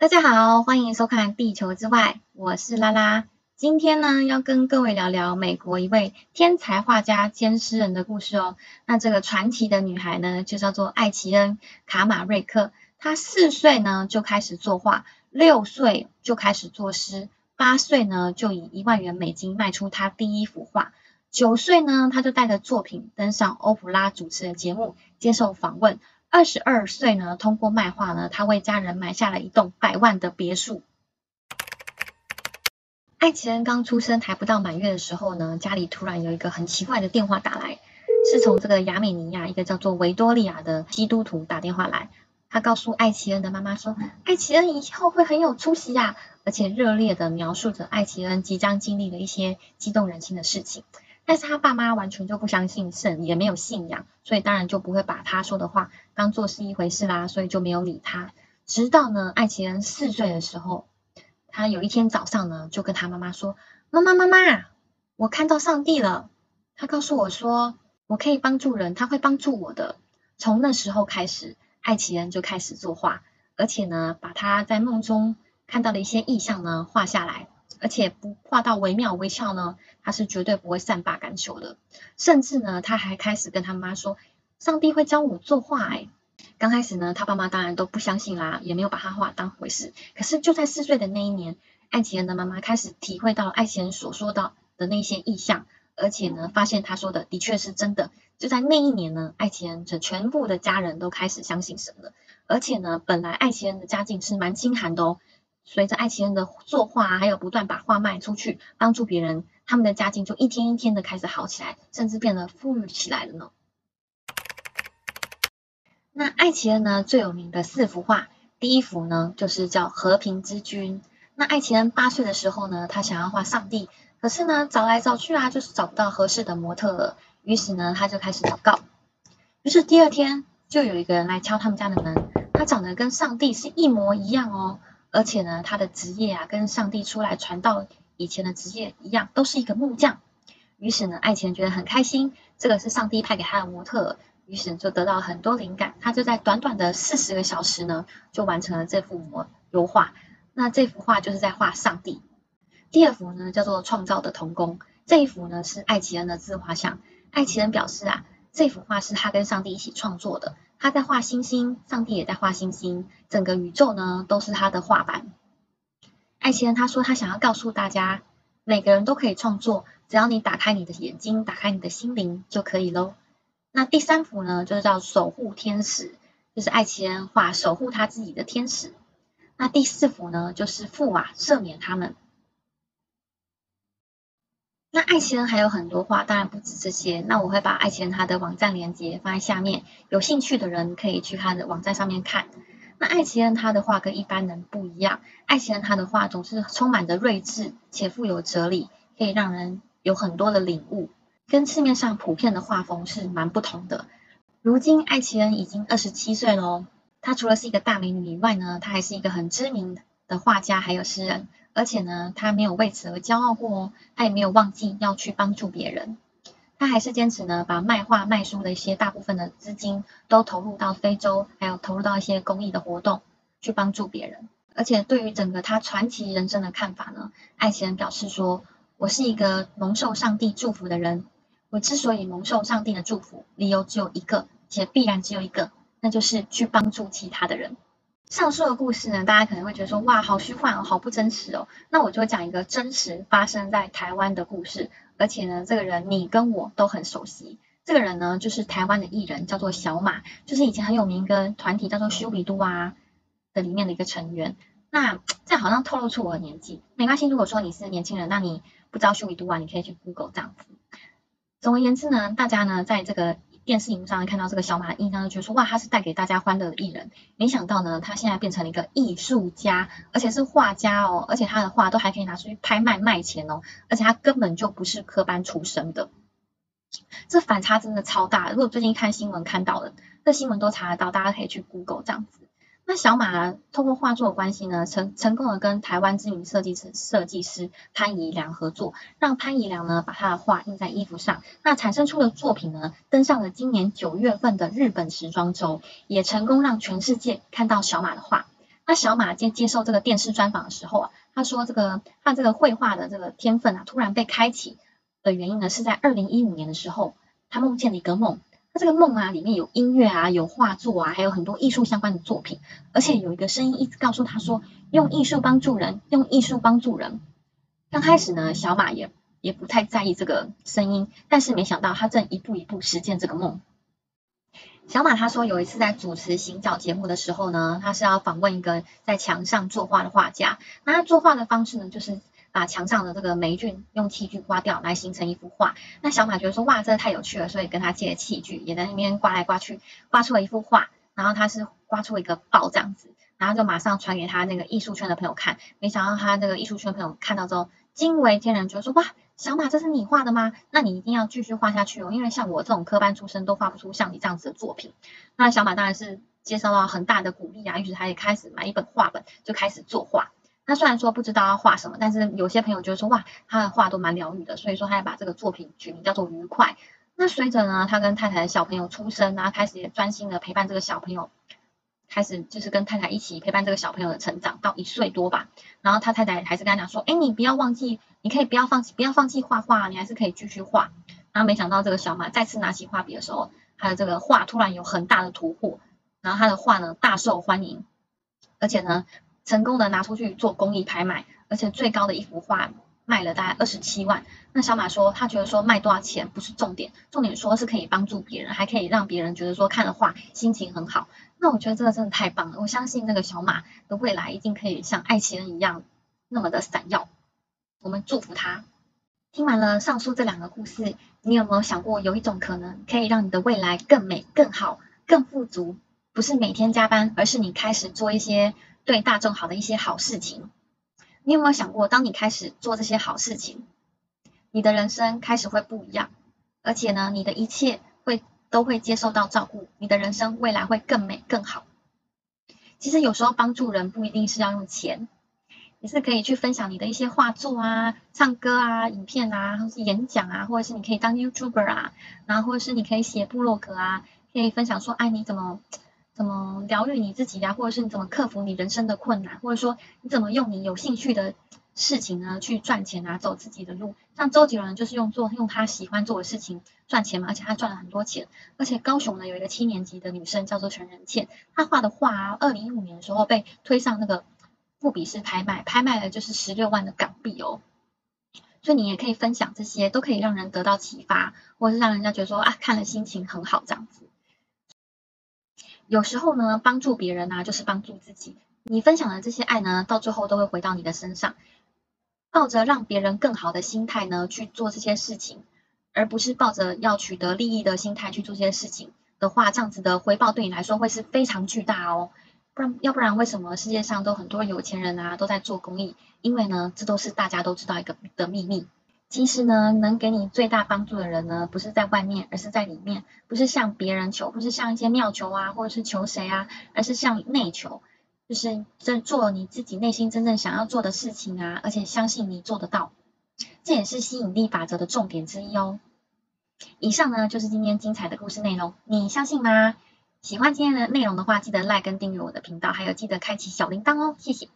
大家好，欢迎收看《地球之外》，我是拉拉。今天呢，要跟各位聊聊美国一位天才画家兼诗人的故事哦。那这个传奇的女孩呢，就叫做艾奇恩·卡马瑞克。她四岁呢就开始作画，六岁就开始作诗，八岁呢就以一万元美金卖出她第一幅画。九岁呢，她就带着作品登上欧普拉主持的节目，接受访问。二十二岁呢，通过卖画呢，他为家人买下了一栋百万的别墅。艾奇恩刚出生还不到满月的时候呢，家里突然有一个很奇怪的电话打来，是从这个亚美尼亚一个叫做维多利亚的基督徒打电话来。他告诉艾奇恩的妈妈说，艾奇恩以后会很有出息呀，而且热烈的描述着艾奇恩即将经历的一些激动人心的事情。但是他爸妈完全就不相信神，也没有信仰，所以当然就不会把他说的话当做是一回事啦，所以就没有理他。直到呢，艾奇恩四岁的时候，他有一天早上呢，就跟他妈妈说：“妈妈妈妈，我看到上帝了。他告诉我说，我可以帮助人，他会帮助我的。”从那时候开始，艾奇恩就开始作画，而且呢，把他在梦中看到的一些意象呢画下来。而且不画到惟妙惟肖呢，他是绝对不会善罢甘休的。甚至呢，他还开始跟他妈说：“上帝会教我作画。”哎，刚开始呢，他爸妈当然都不相信啦，也没有把他画当回事。可是就在四岁的那一年，艾奇恩的妈妈开始体会到艾奇恩所说到的那些意象，而且呢，发现他说的的确是真的。就在那一年呢，艾奇恩这全部的家人都开始相信神了。而且呢，本来艾奇恩的家境是蛮清寒的哦。随着爱奇恩的作画，还有不断把画卖出去，帮助别人，他们的家境就一天一天的开始好起来，甚至变得富裕起来了呢。那爱奇恩呢最有名的四幅画，第一幅呢就是叫《和平之君》。那爱奇恩八岁的时候呢，他想要画上帝，可是呢找来找去啊，就是找不到合适的模特，于是呢他就开始祷告。于是第二天就有一个人来敲他们家的门，他长得跟上帝是一模一样哦。而且呢，他的职业啊，跟上帝出来传道以前的职业一样，都是一个木匠。于是呢，爱情人觉得很开心，这个是上帝派给他的模特，于是就得到很多灵感。他就在短短的四十个小时呢，就完成了这幅模油画。那这幅画就是在画上帝。第二幅呢，叫做创造的童工。这一幅呢，是爱奇恩的自画像。爱奇恩表示啊，这幅画是他跟上帝一起创作的。他在画星星，上帝也在画星星，整个宇宙呢都是他的画板。艾奇恩他说他想要告诉大家，每个人都可以创作，只要你打开你的眼睛，打开你的心灵就可以喽。那第三幅呢，就是叫守护天使，就是艾奇恩画守护他自己的天使。那第四幅呢，就是父啊赦免他们。那爱奇恩还有很多画，当然不止这些。那我会把爱奇恩他的网站链接放在下面，有兴趣的人可以去他的网站上面看。那爱奇恩他的画跟一般人不一样，爱奇恩他的画总是充满着睿智且富有哲理，可以让人有很多的领悟，跟市面上普遍的画风是蛮不同的。如今爱奇恩已经二十七岁喽，她除了是一个大美女以外呢，她还是一个很知名的画家还有诗人。而且呢，他没有为此而骄傲过哦，他也没有忘记要去帮助别人，他还是坚持呢，把卖画卖书的一些大部分的资金都投入到非洲，还有投入到一些公益的活动，去帮助别人。而且对于整个他传奇人生的看法呢，爱奇人表示说：“我是一个蒙受上帝祝福的人，我之所以蒙受上帝的祝福，理由只有一个，且必然只有一个，那就是去帮助其他的人。”上述的故事呢，大家可能会觉得说，哇，好虚幻哦，好不真实哦。那我就讲一个真实发生在台湾的故事，而且呢，这个人你跟我都很熟悉。这个人呢，就是台湾的艺人，叫做小马，就是以前很有名一个团体叫做修比都啊的里面的一个成员。那 这好像透露出我的年纪，没关系。如果说你是年轻人，那你不知道修比都啊，你可以去 Google 这样子。总而言之呢，大家呢在这个。电视荧幕上看到这个小马的印象，就觉得说哇，他是带给大家欢乐的艺人。没想到呢，他现在变成了一个艺术家，而且是画家哦，而且他的画都还可以拿出去拍卖卖钱哦，而且他根本就不是科班出身的，这反差真的超大。如果最近看新闻看到的，这新闻都查得到，大家可以去 Google 这样子。那小马通过画作的关系呢，成成功的跟台湾知名设计师设计师潘怡良合作，让潘怡良呢把他的画印在衣服上，那产生出的作品呢登上了今年九月份的日本时装周，也成功让全世界看到小马的画。那小马接接受这个电视专访的时候啊，他说这个他这个绘画的这个天分啊，突然被开启的原因呢，是在二零一五年的时候，他梦见了一个梦。这个梦啊，里面有音乐啊，有画作啊，还有很多艺术相关的作品，而且有一个声音一直告诉他说，用艺术帮助人，用艺术帮助人。刚开始呢，小马也也不太在意这个声音，但是没想到他正一步一步实践这个梦。小马他说，有一次在主持行脚节目的时候呢，他是要访问一个在墙上作画的画家。那他作画的方式呢，就是把墙上的这个霉菌用器具刮掉，来形成一幅画。那小马觉得说，哇，这太有趣了，所以跟他借器具，也在那边刮来刮去，刮出了一幅画。然后他是刮出一个豹这样子，然后就马上传给他那个艺术圈的朋友看。没想到他这个艺术圈的朋友看到之后，惊为天人，就说，哇。小马，这是你画的吗？那你一定要继续画下去哦，因为像我这种科班出身都画不出像你这样子的作品。那小马当然是接受到很大的鼓励啊，于是他也开始买一本画本，就开始作画。那虽然说不知道要画什么，但是有些朋友就说哇，他的画都蛮疗愈的，所以说他要把这个作品取名叫做愉快。那随着呢，他跟太太的小朋友出生，然后开始也专心的陪伴这个小朋友。开始就是跟太太一起陪伴这个小朋友的成长，到一岁多吧。然后他太太还是跟他讲说：“哎，你不要忘记，你可以不要放弃，不要放弃画画，你还是可以继续画。”然后没想到这个小马再次拿起画笔的时候，他的这个画突然有很大的突破，然后他的画呢大受欢迎，而且呢成功的拿出去做公益拍卖，而且最高的一幅画。卖了大概二十七万，那小马说他觉得说卖多少钱不是重点，重点说是可以帮助别人，还可以让别人觉得说看了画心情很好。那我觉得这个真的太棒了，我相信那个小马的未来一定可以像爱奇艺一样那么的闪耀。我们祝福他。听完了上述这两个故事，你有没有想过有一种可能可以让你的未来更美、更好、更富足？不是每天加班，而是你开始做一些对大众好的一些好事情。你有没有想过，当你开始做这些好事情，你的人生开始会不一样，而且呢，你的一切会都会接受到照顾，你的人生未来会更美更好。其实有时候帮助人不一定是要用钱，你是可以去分享你的一些画作啊、唱歌啊、影片啊，或是演讲啊，或者是你可以当 YouTuber 啊，然后或者是你可以写部落格啊，可以分享说，哎，你怎么？怎么疗愈你自己呀？或者是你怎么克服你人生的困难？或者说你怎么用你有兴趣的事情呢去赚钱啊，走自己的路？像周杰伦就是用做用他喜欢做的事情赚钱嘛，而且他赚了很多钱。而且高雄呢有一个七年级的女生叫做陈仁倩，她画的画啊，二零一五年的时候被推上那个富比士拍卖，拍卖了就是十六万的港币哦。所以你也可以分享这些，都可以让人得到启发，或者是让人家觉得说啊看了心情很好这样子。有时候呢，帮助别人呢，就是帮助自己。你分享的这些爱呢，到最后都会回到你的身上。抱着让别人更好的心态呢，去做这些事情，而不是抱着要取得利益的心态去做这些事情的话，这样子的回报对你来说会是非常巨大哦。不然，要不然为什么世界上都很多有钱人啊都在做公益？因为呢，这都是大家都知道一个的秘密。其实呢，能给你最大帮助的人呢，不是在外面，而是在里面。不是向别人求，不是向一些庙求啊，或者是求谁啊，而是向内求，就是在做你自己内心真正想要做的事情啊，而且相信你做得到。这也是吸引力法则的重点之一哦。以上呢就是今天精彩的故事内容，你相信吗？喜欢今天的内容的话，记得 like 跟订阅我的频道，还有记得开启小铃铛哦，谢谢。